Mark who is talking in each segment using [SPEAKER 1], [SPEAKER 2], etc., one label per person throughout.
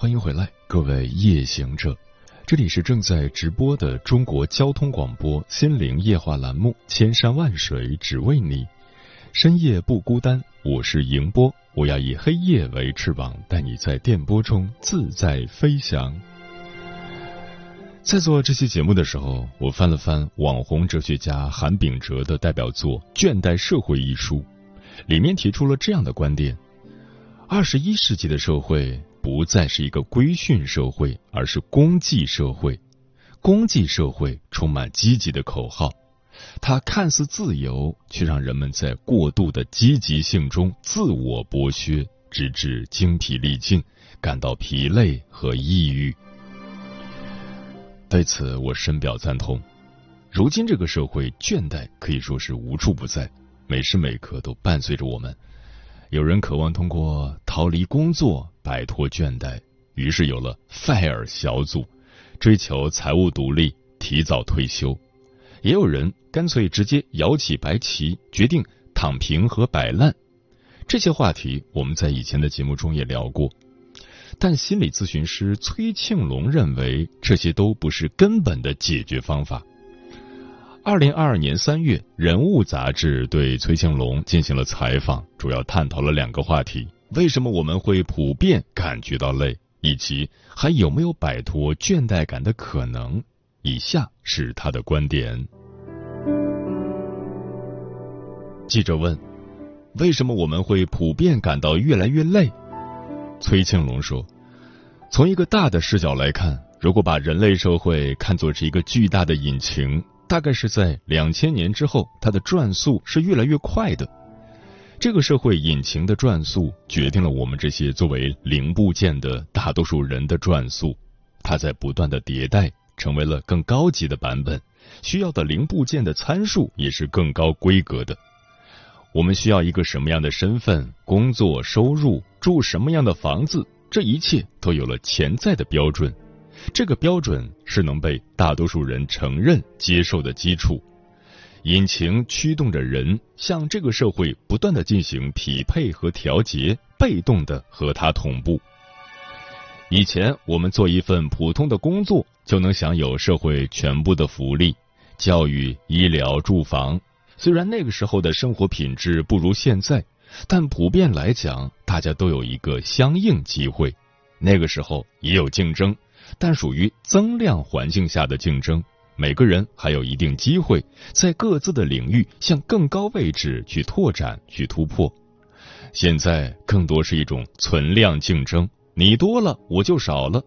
[SPEAKER 1] 欢迎回来，各位夜行者，这里是正在直播的中国交通广播心灵夜话栏目《千山万水只为你》，深夜不孤单，我是迎波，我要以黑夜为翅膀，带你在电波中自在飞翔。在做这期节目的时候，我翻了翻网红哲学家韩炳哲的代表作《倦怠社会》一书，里面提出了这样的观点：二十一世纪的社会。不再是一个规训社会，而是功绩社会。功绩社会充满积极的口号，它看似自由，却让人们在过度的积极性中自我剥削，直至精疲力尽，感到疲累和抑郁。对此，我深表赞同。如今这个社会，倦怠可以说是无处不在，每时每刻都伴随着我们。有人渴望通过逃离工作摆脱倦怠，于是有了 “fire” 小组，追求财务独立、提早退休；也有人干脆直接摇起白旗，决定躺平和摆烂。这些话题我们在以前的节目中也聊过，但心理咨询师崔庆龙认为这些都不是根本的解决方法。二零二二年三月，《人物》杂志对崔庆龙进行了采访，主要探讨了两个话题：为什么我们会普遍感觉到累，以及还有没有摆脱倦怠感的可能。以下是他的观点。记者问：“为什么我们会普遍感到越来越累？”崔庆龙说：“从一个大的视角来看，如果把人类社会看作是一个巨大的引擎。”大概是在两千年之后，它的转速是越来越快的。这个社会引擎的转速决定了我们这些作为零部件的大多数人的转速。它在不断的迭代，成为了更高级的版本，需要的零部件的参数也是更高规格的。我们需要一个什么样的身份、工作、收入、住什么样的房子，这一切都有了潜在的标准。这个标准是能被大多数人承认、接受的基础。引擎驱动着人向这个社会不断的进行匹配和调节，被动的和它同步。以前我们做一份普通的工作就能享有社会全部的福利，教育、医疗、住房。虽然那个时候的生活品质不如现在，但普遍来讲，大家都有一个相应机会。那个时候也有竞争。但属于增量环境下的竞争，每个人还有一定机会在各自的领域向更高位置去拓展、去突破。现在更多是一种存量竞争，你多了我就少了，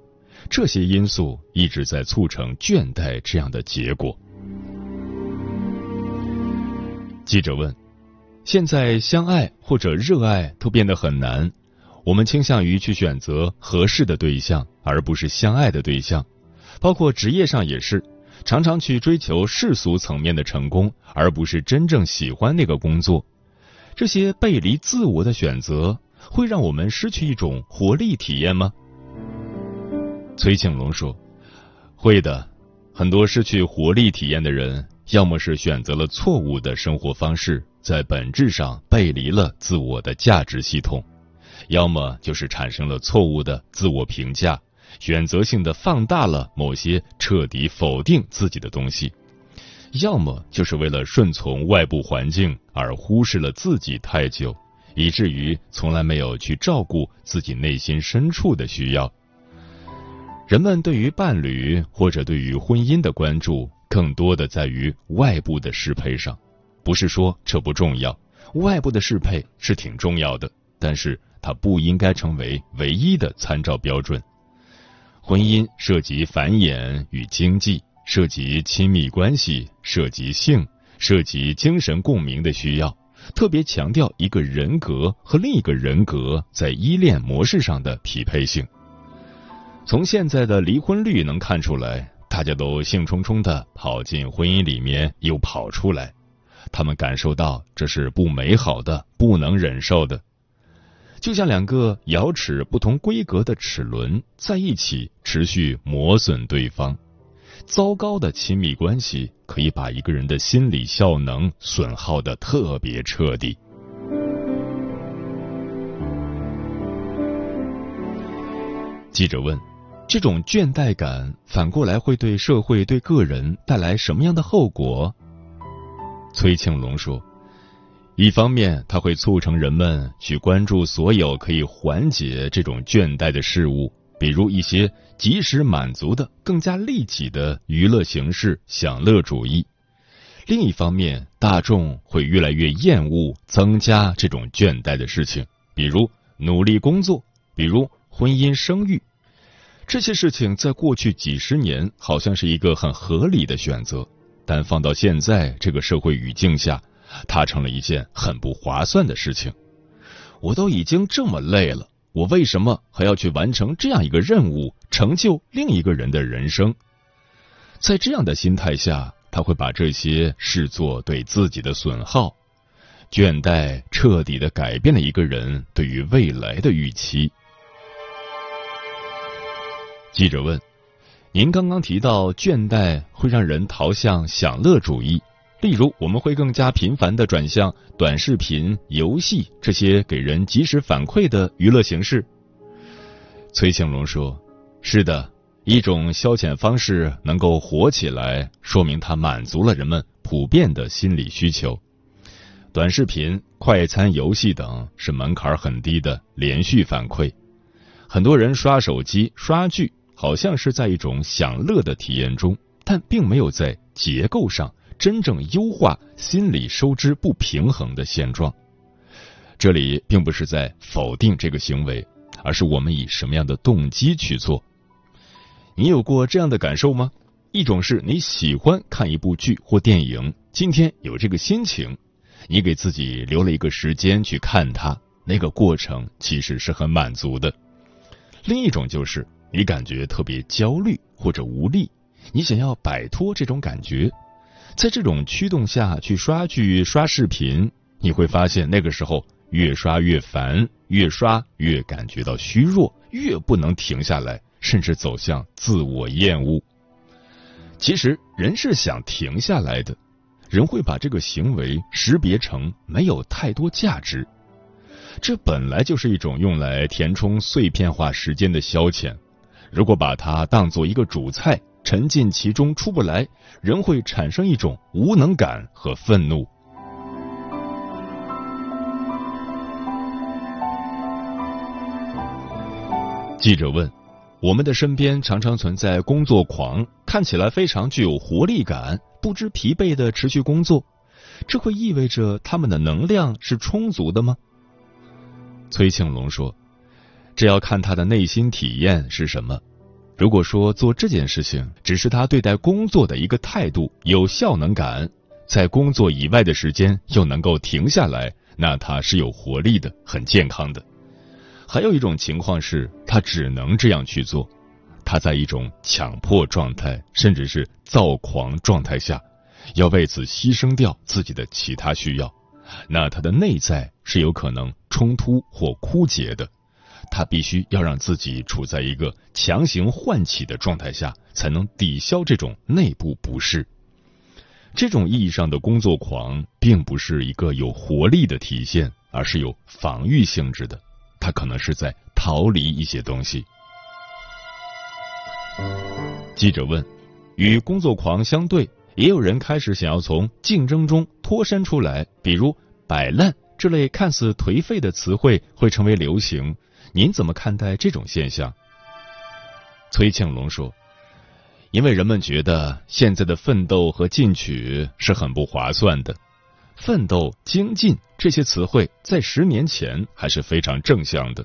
[SPEAKER 1] 这些因素一直在促成倦怠这样的结果。记者问：现在相爱或者热爱都变得很难？我们倾向于去选择合适的对象，而不是相爱的对象，包括职业上也是，常常去追求世俗层面的成功，而不是真正喜欢那个工作。这些背离自我的选择，会让我们失去一种活力体验吗？崔庆龙说：“会的，很多失去活力体验的人，要么是选择了错误的生活方式，在本质上背离了自我的价值系统。”要么就是产生了错误的自我评价，选择性的放大了某些彻底否定自己的东西；要么就是为了顺从外部环境而忽视了自己太久，以至于从来没有去照顾自己内心深处的需要。人们对于伴侣或者对于婚姻的关注，更多的在于外部的适配上。不是说这不重要，外部的适配是挺重要的，但是它不应该成为唯一的参照标准。婚姻涉及繁衍与经济，涉及亲密关系，涉及性，涉及精神共鸣的需要，特别强调一个人格和另一个人格在依恋模式上的匹配性。从现在的离婚率能看出来，大家都兴冲冲的跑进婚姻里面，又跑出来。他们感受到这是不美好的、不能忍受的，就像两个咬齿不同规格的齿轮在一起持续磨损对方。糟糕的亲密关系可以把一个人的心理效能损耗的特别彻底。记者问：“这种倦怠感反过来会对社会、对个人带来什么样的后果？”崔庆龙说：“一方面，它会促成人们去关注所有可以缓解这种倦怠的事物，比如一些及时满足的、更加利己的娱乐形式——享乐主义；另一方面，大众会越来越厌恶增加这种倦怠的事情，比如努力工作，比如婚姻生育。这些事情在过去几十年好像是一个很合理的选择。”但放到现在这个社会语境下，它成了一件很不划算的事情。我都已经这么累了，我为什么还要去完成这样一个任务，成就另一个人的人生？在这样的心态下，他会把这些视作对自己的损耗。倦怠彻底的改变了一个人对于未来的预期。记者问。您刚刚提到倦怠会让人逃向享乐主义，例如我们会更加频繁的转向短视频、游戏这些给人及时反馈的娱乐形式。崔庆龙说：“是的，一种消遣方式能够火起来，说明它满足了人们普遍的心理需求。短视频、快餐游戏等是门槛很低的连续反馈，很多人刷手机、刷剧。”好像是在一种享乐的体验中，但并没有在结构上真正优化心理收支不平衡的现状。这里并不是在否定这个行为，而是我们以什么样的动机去做。你有过这样的感受吗？一种是你喜欢看一部剧或电影，今天有这个心情，你给自己留了一个时间去看它，那个过程其实是很满足的。另一种就是。你感觉特别焦虑或者无力，你想要摆脱这种感觉，在这种驱动下去刷剧、刷视频，你会发现那个时候越刷越烦，越刷越感觉到虚弱，越不能停下来，甚至走向自我厌恶。其实人是想停下来的，人会把这个行为识别成没有太多价值，这本来就是一种用来填充碎片化时间的消遣。如果把它当做一个主菜，沉浸其中出不来，人会产生一种无能感和愤怒。记者问：“我们的身边常常存在工作狂，看起来非常具有活力感，不知疲惫的持续工作，这会意味着他们的能量是充足的吗？”崔庆龙说。这要看他的内心体验是什么。如果说做这件事情只是他对待工作的一个态度，有效能感，在工作以外的时间又能够停下来，那他是有活力的，很健康的。还有一种情况是他只能这样去做，他在一种强迫状态，甚至是躁狂状态下，要为此牺牲掉自己的其他需要，那他的内在是有可能冲突或枯竭的。他必须要让自己处在一个强行唤起的状态下，才能抵消这种内部不适。这种意义上的工作狂，并不是一个有活力的体现，而是有防御性质的。他可能是在逃离一些东西。记者问：“与工作狂相对，也有人开始想要从竞争中脱身出来，比如‘摆烂’这类看似颓废的词汇会成为流行。”您怎么看待这种现象？崔庆龙说：“因为人们觉得现在的奋斗和进取是很不划算的。奋斗、精进这些词汇在十年前还是非常正向的。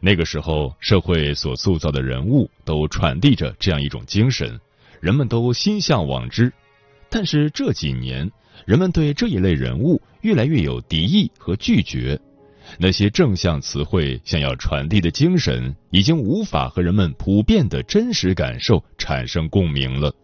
[SPEAKER 1] 那个时候，社会所塑造的人物都传递着这样一种精神，人们都心向往之。但是这几年，人们对这一类人物越来越有敌意和拒绝。”那些正向词汇想要传递的精神，已经无法和人们普遍的真实感受产生共鸣了。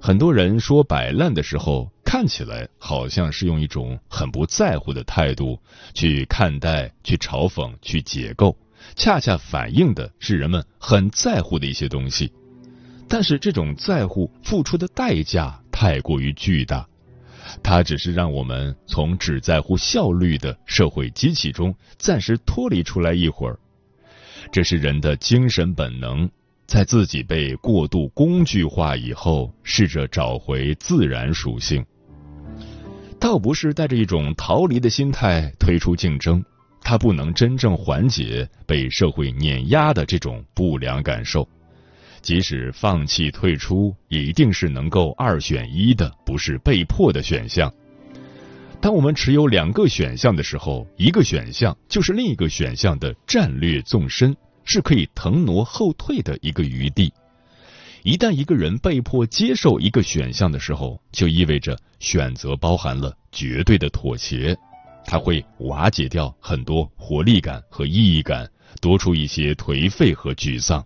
[SPEAKER 1] 很多人说摆烂的时候，看起来好像是用一种很不在乎的态度去看待、去嘲讽、去解构，恰恰反映的是人们很在乎的一些东西。但是这种在乎付出的代价太过于巨大。它只是让我们从只在乎效率的社会机器中暂时脱离出来一会儿，这是人的精神本能，在自己被过度工具化以后，试着找回自然属性。倒不是带着一种逃离的心态退出竞争，它不能真正缓解被社会碾压的这种不良感受。即使放弃退出，也一定是能够二选一的，不是被迫的选项。当我们持有两个选项的时候，一个选项就是另一个选项的战略纵深，是可以腾挪后退的一个余地。一旦一个人被迫接受一个选项的时候，就意味着选择包含了绝对的妥协，它会瓦解掉很多活力感和意义感，多出一些颓废和沮丧。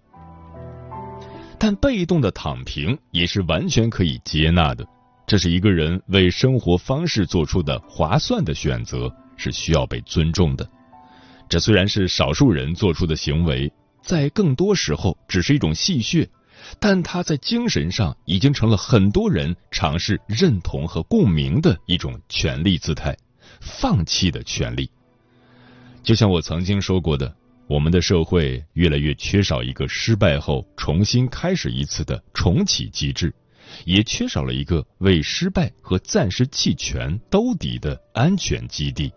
[SPEAKER 1] 但被动的躺平也是完全可以接纳的，这是一个人为生活方式做出的划算的选择，是需要被尊重的。这虽然是少数人做出的行为，在更多时候只是一种戏谑，但他在精神上已经成了很多人尝试认同和共鸣的一种权利姿态，放弃的权利。就像我曾经说过的。我们的社会越来越缺少一个失败后重新开始一次的重启机制，也缺少了一个为失败和暂时弃权兜底的安全基地。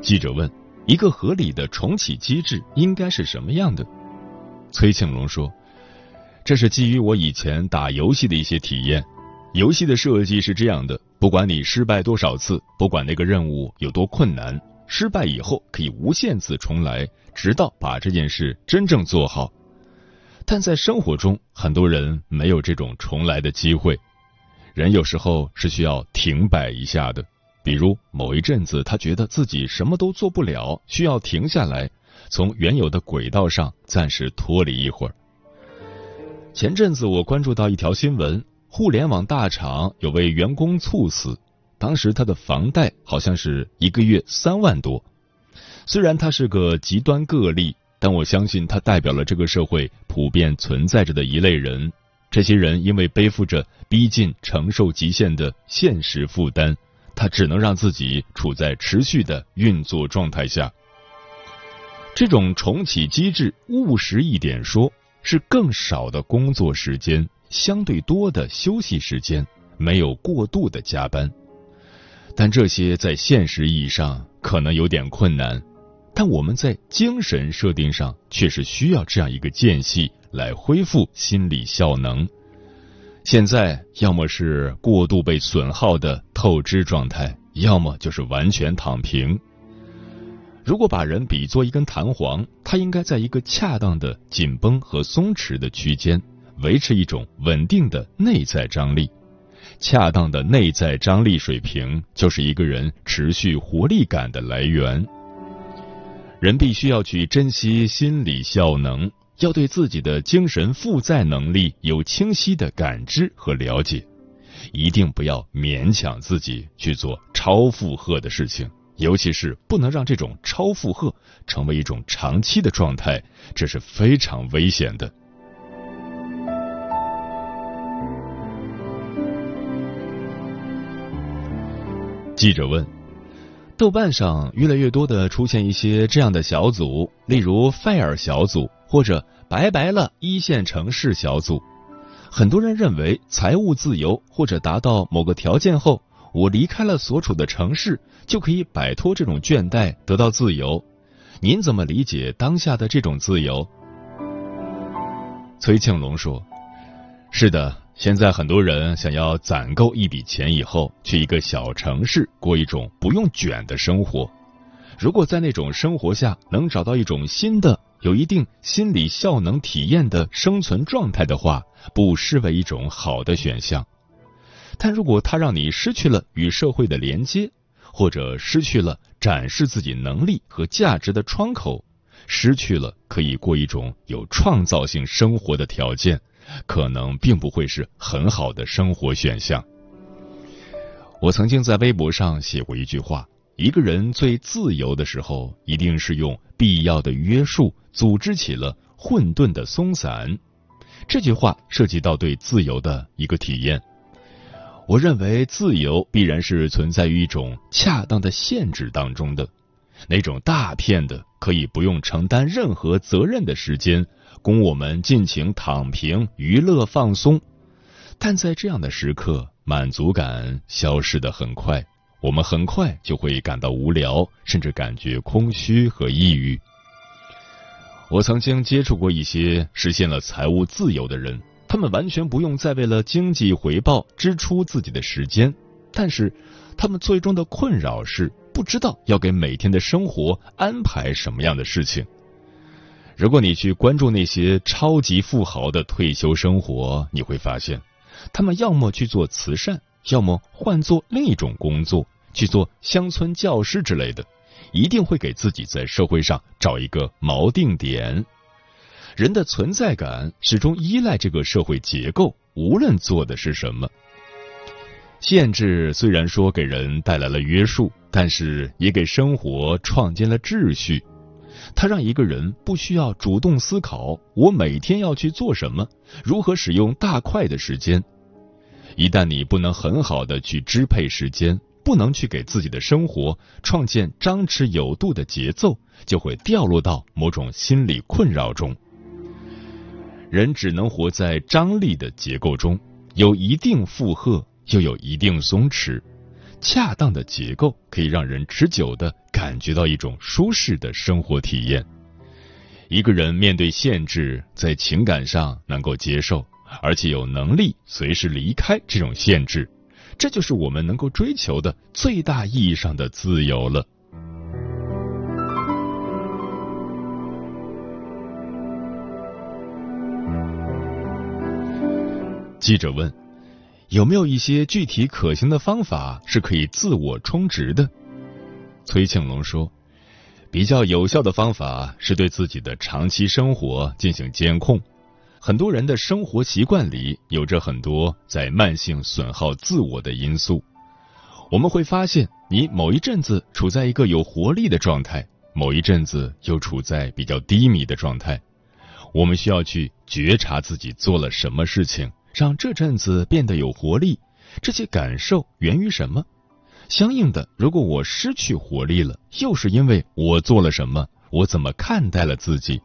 [SPEAKER 1] 记者问：“一个合理的重启机制应该是什么样的？”崔庆龙说：“这是基于我以前打游戏的一些体验。游戏的设计是这样的。”不管你失败多少次，不管那个任务有多困难，失败以后可以无限次重来，直到把这件事真正做好。但在生活中，很多人没有这种重来的机会。人有时候是需要停摆一下的，比如某一阵子他觉得自己什么都做不了，需要停下来，从原有的轨道上暂时脱离一会儿。前阵子我关注到一条新闻。互联网大厂有位员工猝死，当时他的房贷好像是一个月三万多。虽然他是个极端个例，但我相信他代表了这个社会普遍存在着的一类人。这些人因为背负着逼近承受极限的现实负担，他只能让自己处在持续的运作状态下。这种重启机制，务实一点说，是更少的工作时间。相对多的休息时间，没有过度的加班，但这些在现实意义上可能有点困难。但我们在精神设定上却是需要这样一个间隙来恢复心理效能。现在要么是过度被损耗的透支状态，要么就是完全躺平。如果把人比作一根弹簧，它应该在一个恰当的紧绷和松弛的区间。维持一种稳定的内在张力，恰当的内在张力水平就是一个人持续活力感的来源。人必须要去珍惜心理效能，要对自己的精神负载能力有清晰的感知和了解，一定不要勉强自己去做超负荷的事情，尤其是不能让这种超负荷成为一种长期的状态，这是非常危险的。记者问：“豆瓣上越来越多的出现一些这样的小组，例如 ‘fire 小组’或者‘拜拜了一线城市小组’。很多人认为，财务自由或者达到某个条件后，我离开了所处的城市，就可以摆脱这种倦怠，得到自由。您怎么理解当下的这种自由？崔庆龙说：“是的，现在很多人想要攒够一笔钱以后，去一个小城市过一种不用卷的生活。如果在那种生活下能找到一种新的、有一定心理效能体验的生存状态的话，不失为一种好的选项。但如果它让你失去了与社会的连接，或者失去了展示自己能力和价值的窗口。”失去了可以过一种有创造性生活的条件，可能并不会是很好的生活选项。我曾经在微博上写过一句话：一个人最自由的时候，一定是用必要的约束组织起了混沌的松散。这句话涉及到对自由的一个体验。我认为自由必然是存在于一种恰当的限制当中的。那种大片的可以不用承担任何责任的时间，供我们尽情躺平、娱乐、放松。但在这样的时刻，满足感消失的很快，我们很快就会感到无聊，甚至感觉空虚和抑郁。我曾经接触过一些实现了财务自由的人，他们完全不用再为了经济回报支出自己的时间，但是他们最终的困扰是。不知道要给每天的生活安排什么样的事情。如果你去关注那些超级富豪的退休生活，你会发现，他们要么去做慈善，要么换做另一种工作，去做乡村教师之类的，一定会给自己在社会上找一个锚定点。人的存在感始终依赖这个社会结构，无论做的是什么。限制虽然说给人带来了约束。但是也给生活创建了秩序，它让一个人不需要主动思考我每天要去做什么，如何使用大块的时间。一旦你不能很好的去支配时间，不能去给自己的生活创建张弛有度的节奏，就会掉落到某种心理困扰中。人只能活在张力的结构中，有一定负荷，又有一定松弛。恰当的结构可以让人持久的感觉到一种舒适的生活体验。一个人面对限制，在情感上能够接受，而且有能力随时离开这种限制，这就是我们能够追求的最大意义上的自由了。记者问。有没有一些具体可行的方法是可以自我充值的？崔庆龙说，比较有效的方法是对自己的长期生活进行监控。很多人的生活习惯里有着很多在慢性损耗自我的因素。我们会发现，你某一阵子处在一个有活力的状态，某一阵子又处在比较低迷的状态。我们需要去觉察自己做了什么事情。让这阵子变得有活力，这些感受源于什么？相应的，如果我失去活力了，又是因为我做了什么？我怎么看待了自己？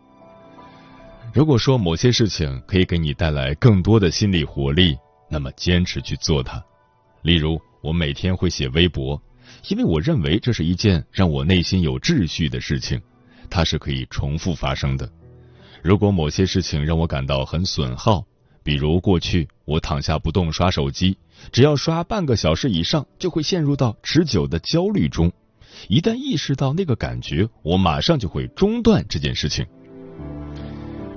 [SPEAKER 1] 如果说某些事情可以给你带来更多的心理活力，那么坚持去做它。例如，我每天会写微博，因为我认为这是一件让我内心有秩序的事情，它是可以重复发生的。如果某些事情让我感到很损耗，比如过去，我躺下不动刷手机，只要刷半个小时以上，就会陷入到持久的焦虑中。一旦意识到那个感觉，我马上就会中断这件事情。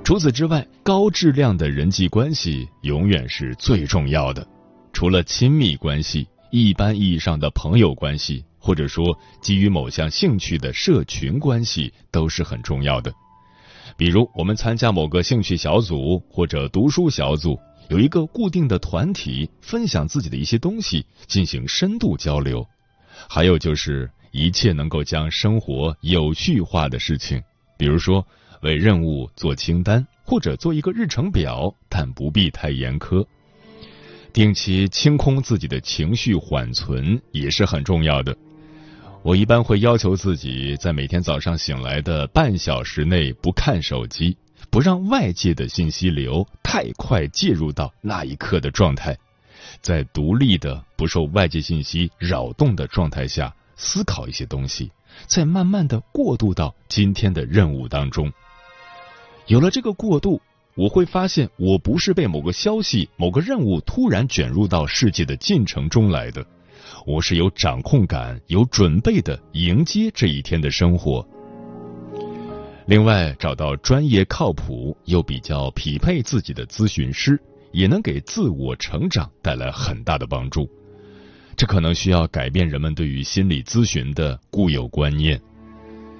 [SPEAKER 1] 除此之外，高质量的人际关系永远是最重要的。除了亲密关系，一般意义上的朋友关系，或者说基于某项兴趣的社群关系，都是很重要的。比如，我们参加某个兴趣小组或者读书小组，有一个固定的团体，分享自己的一些东西，进行深度交流。还有就是一切能够将生活有序化的事情，比如说为任务做清单，或者做一个日程表，但不必太严苛。定期清空自己的情绪缓存也是很重要的。我一般会要求自己在每天早上醒来的半小时内不看手机，不让外界的信息流太快介入到那一刻的状态，在独立的、不受外界信息扰动的状态下思考一些东西，再慢慢的过渡到今天的任务当中。有了这个过渡，我会发现我不是被某个消息、某个任务突然卷入到世界的进程中来的，我是有掌控感、有准备的迎接这一天的生活。另外，找到专业、靠谱又比较匹配自己的咨询师，也能给自我成长带来很大的帮助。这可能需要改变人们对于心理咨询的固有观念。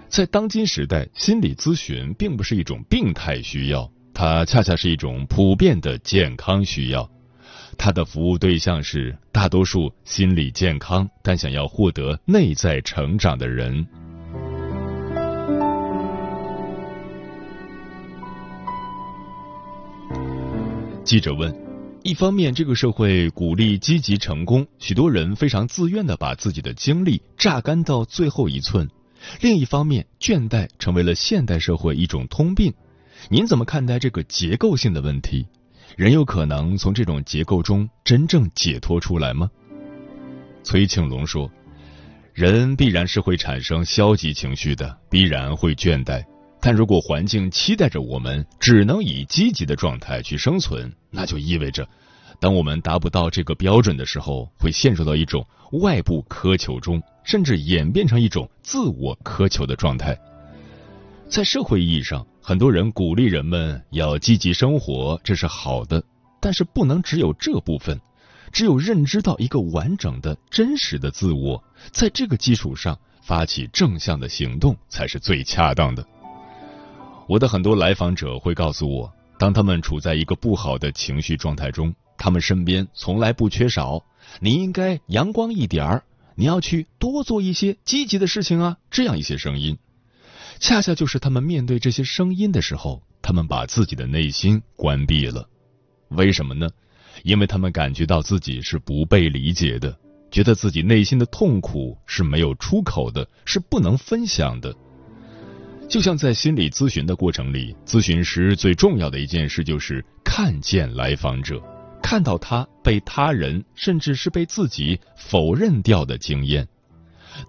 [SPEAKER 1] 在当今时代，心理咨询并不是一种病态需要，它恰恰是一种普遍的健康需要。他的服务对象是大多数心理健康但想要获得内在成长的人。记者问：一方面，这个社会鼓励积极成功，许多人非常自愿的把自己的精力榨干到最后一寸；另一方面，倦怠成为了现代社会一种通病。您怎么看待这个结构性的问题？人有可能从这种结构中真正解脱出来吗？崔庆龙说：“人必然是会产生消极情绪的，必然会倦怠。”但如果环境期待着我们只能以积极的状态去生存，那就意味着，当我们达不到这个标准的时候，会陷入到一种外部苛求中，甚至演变成一种自我苛求的状态。在社会意义上，很多人鼓励人们要积极生活，这是好的，但是不能只有这部分，只有认知到一个完整的真实的自我，在这个基础上发起正向的行动，才是最恰当的。我的很多来访者会告诉我，当他们处在一个不好的情绪状态中，他们身边从来不缺少“你应该阳光一点儿，你要去多做一些积极的事情啊”这样一些声音。恰恰就是他们面对这些声音的时候，他们把自己的内心关闭了。为什么呢？因为他们感觉到自己是不被理解的，觉得自己内心的痛苦是没有出口的，是不能分享的。就像在心理咨询的过程里，咨询师最重要的一件事就是看见来访者，看到他被他人甚至是被自己否认掉的经验。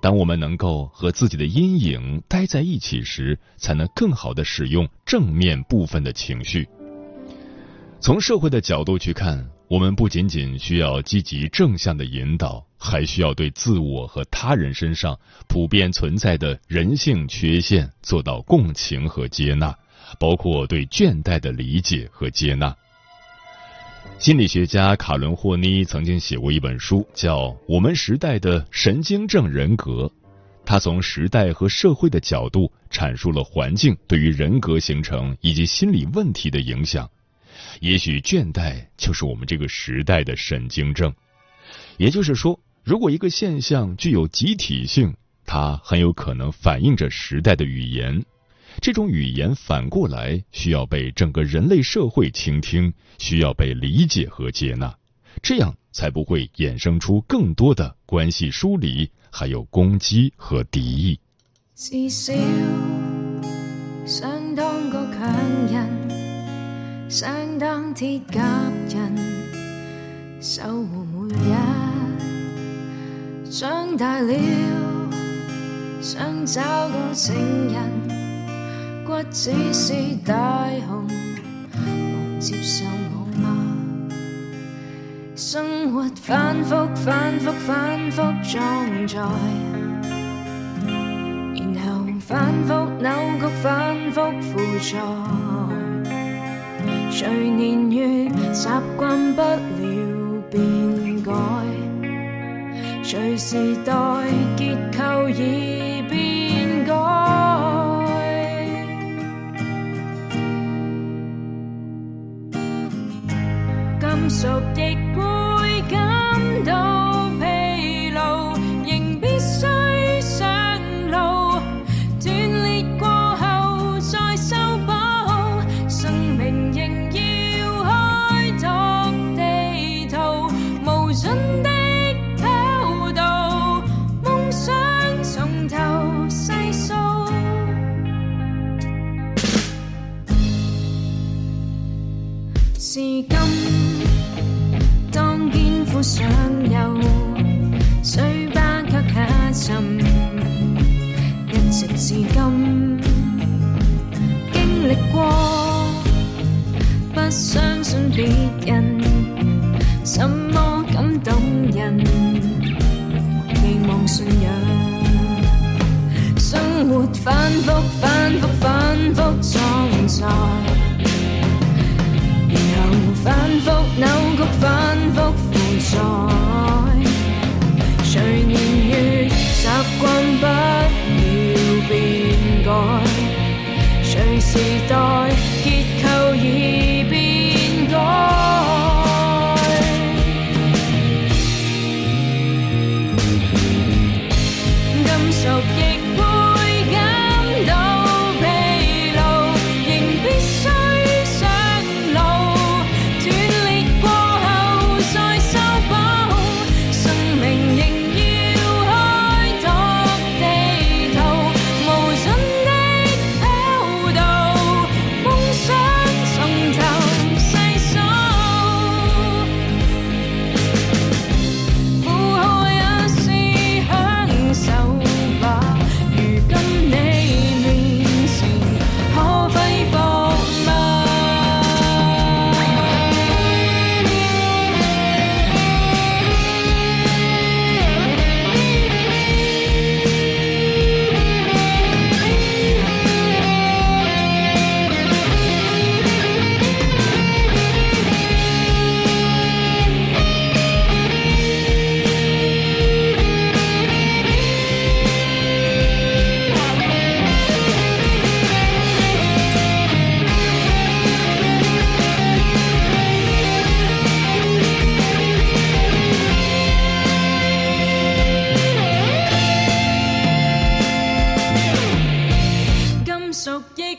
[SPEAKER 1] 当我们能够和自己的阴影待在一起时，才能更好的使用正面部分的情绪。从社会的角度去看，我们不仅仅需要积极正向的引导，还需要对自我和他人身上普遍存在的人性缺陷做到共情和接纳，包括对倦怠的理解和接纳。心理学家卡伦霍妮曾经写过一本书，叫《我们时代的神经症人格》，他从时代和社会的角度阐述了环境对于人格形成以及心理问题的影响。也许倦怠就是我们这个时代的神经症。也就是说，如果一个现象具有集体性，它很有可能反映着时代的语言。这种语言反过来需要被整个人类社会倾听，需要被理解和接纳，这样才不会衍生出更多的关系疏离，还有攻击和敌意。至少想当个强人。想当铁甲人，守护每日。长大了，想找个情人，骨子是大雄，还接受我吗？生活反复反复反复装载，然后反复扭曲反复负载。随年月习惯不了变改，随时代结构已变金
[SPEAKER 2] 想有，虽不却下沉，一直至今经历过，不相信别人，什么感动人，期望信仰。生活反复，反复，反复创造，然后反复扭曲，反谁时代熟忆